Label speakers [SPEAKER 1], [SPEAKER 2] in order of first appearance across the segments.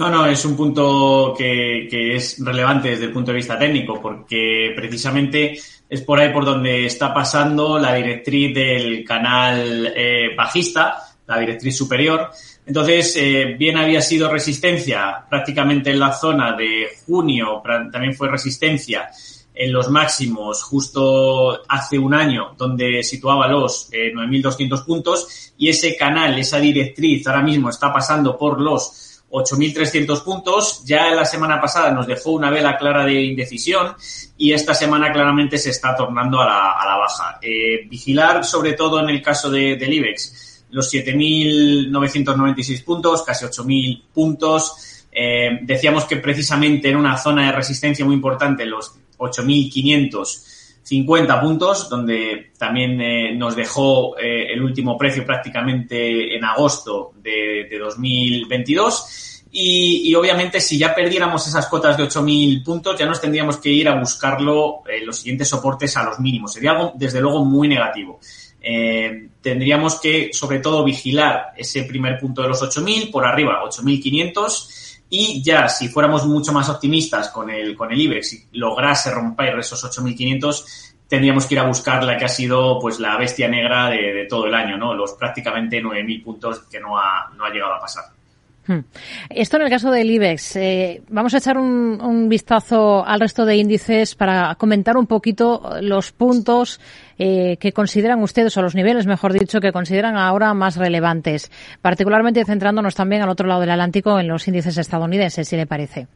[SPEAKER 1] No, no, es un punto que, es relevante desde el punto de vista técnico, porque precisamente es por ahí por donde está pasando la directriz del canal eh, bajista, la directriz superior. Entonces, eh, bien había sido resistencia prácticamente en la zona de junio, también fue resistencia en los máximos justo hace un año, donde situaba los 9.200 eh, puntos, y ese canal, esa directriz, ahora mismo está pasando por los 8.300 puntos. Ya la semana pasada nos dejó una vela clara de indecisión y esta semana claramente se está tornando a la, baja. Eh, vigilar sobre todo en el caso de, del IBEX los 7.996 puntos, casi 8.000 puntos. Eh, decíamos que precisamente en una zona de resistencia muy importante, los 8.550 puntos, donde también eh, nos dejó eh, el último precio prácticamente en agosto de, 2022. Y, obviamente si ya perdiéramos esas cotas de 8.000 puntos, ya nos tendríamos que ir a buscarlo en los siguientes soportes a los mínimos. Sería algo, desde luego, muy negativo. Eh, tendríamos que, sobre todo, vigilar ese primer punto de los 8.000, por arriba 8.500 y ya, si fuéramos mucho más optimistas con el, con el IBEX y lograse romper esos 8.500, tendríamos que ir a buscar la que ha sido pues la bestia negra de, todo el año, ¿no? Los prácticamente 9.000 puntos que no ha, no ha llegado a pasar.
[SPEAKER 2] Hmm. Esto en el caso del IBEX. Eh, vamos a echar un, vistazo al resto de índices para comentar un poquito los puntos eh, que consideran ustedes, o los niveles, mejor dicho, que consideran ahora más relevantes, particularmente centrándonos también al otro lado del Atlántico en los índices estadounidenses, si le parece.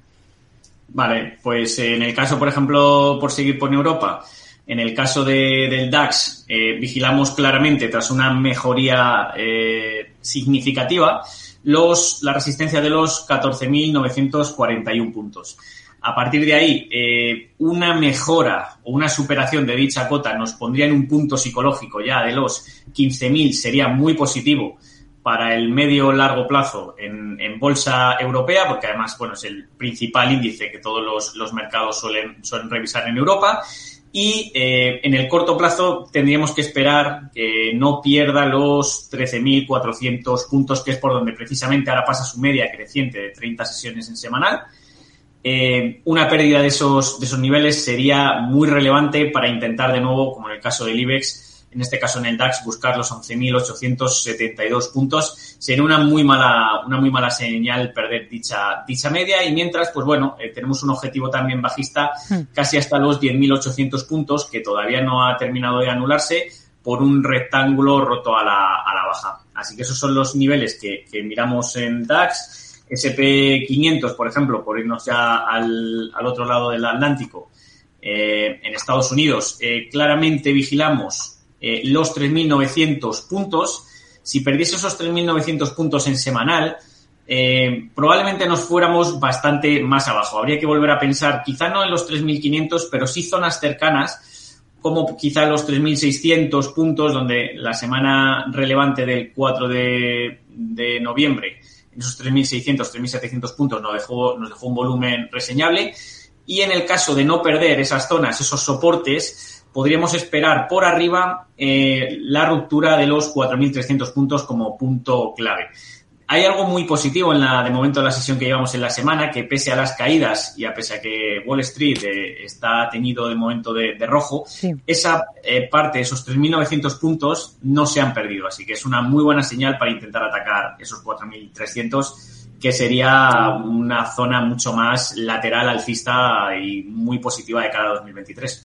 [SPEAKER 1] Vale, pues en el caso, por ejemplo, por seguir por Europa, en el caso del DAX, eh, vigilamos claramente, tras una mejoría eh, significativa, los, la resistencia de los 14.941 puntos. A partir de ahí, eh, una mejora o una superación de dicha cota nos pondría en un punto psicológico ya de los 15.000, sería muy positivo para el medio largo plazo en, bolsa europea, porque además bueno, es el principal índice que todos los, mercados suelen, suelen revisar en Europa. Y eh, en el corto plazo tendríamos que esperar que no pierda los 13.400 puntos, que es por donde precisamente ahora pasa su media creciente de 30 sesiones en semanal. Eh, una pérdida de esos, de esos niveles sería muy relevante para intentar de nuevo, como en el caso del IBEX, en este caso en el DAX, buscar los 11.872 puntos. Sería una muy mala, una muy mala señal perder dicha, dicha media y mientras, pues bueno, eh, tenemos un objetivo también bajista hmm. casi hasta los 10.800 puntos que todavía no ha terminado de anularse por un rectángulo roto a la, a la baja. Así que esos son los niveles que, que miramos en DAX SP500, por ejemplo, por irnos ya al, otro lado del Atlántico, eh, en Estados Unidos, eh, claramente vigilamos eh, los 3.900 puntos. Si perdiese esos 3.900 puntos en semanal, probablemente nos fuéramos bastante más abajo. Habría que volver a pensar, quizá no en los 3.500, pero sí zonas cercanas, como quizá los 3.600 puntos, donde la semana relevante del 4 de, de noviembre en esos 3.600, 3.700 puntos nos dejó, nos dejó un volumen reseñable. Y en el caso de no perder esas zonas, esos soportes, podríamos esperar por arriba eh, la ruptura de los 4.300 puntos como punto clave. Hay algo muy positivo en la, de momento, de la sesión que llevamos en la semana, que pese a las caídas y a pesar a que Wall Street eh, está teñido de momento de, rojo, esa eh, parte, esos 3.900 puntos, no se han perdido. Así que es una muy buena señal para intentar atacar esos 4.300, que sería una zona mucho más lateral, alcista y muy positiva de cara a 2023.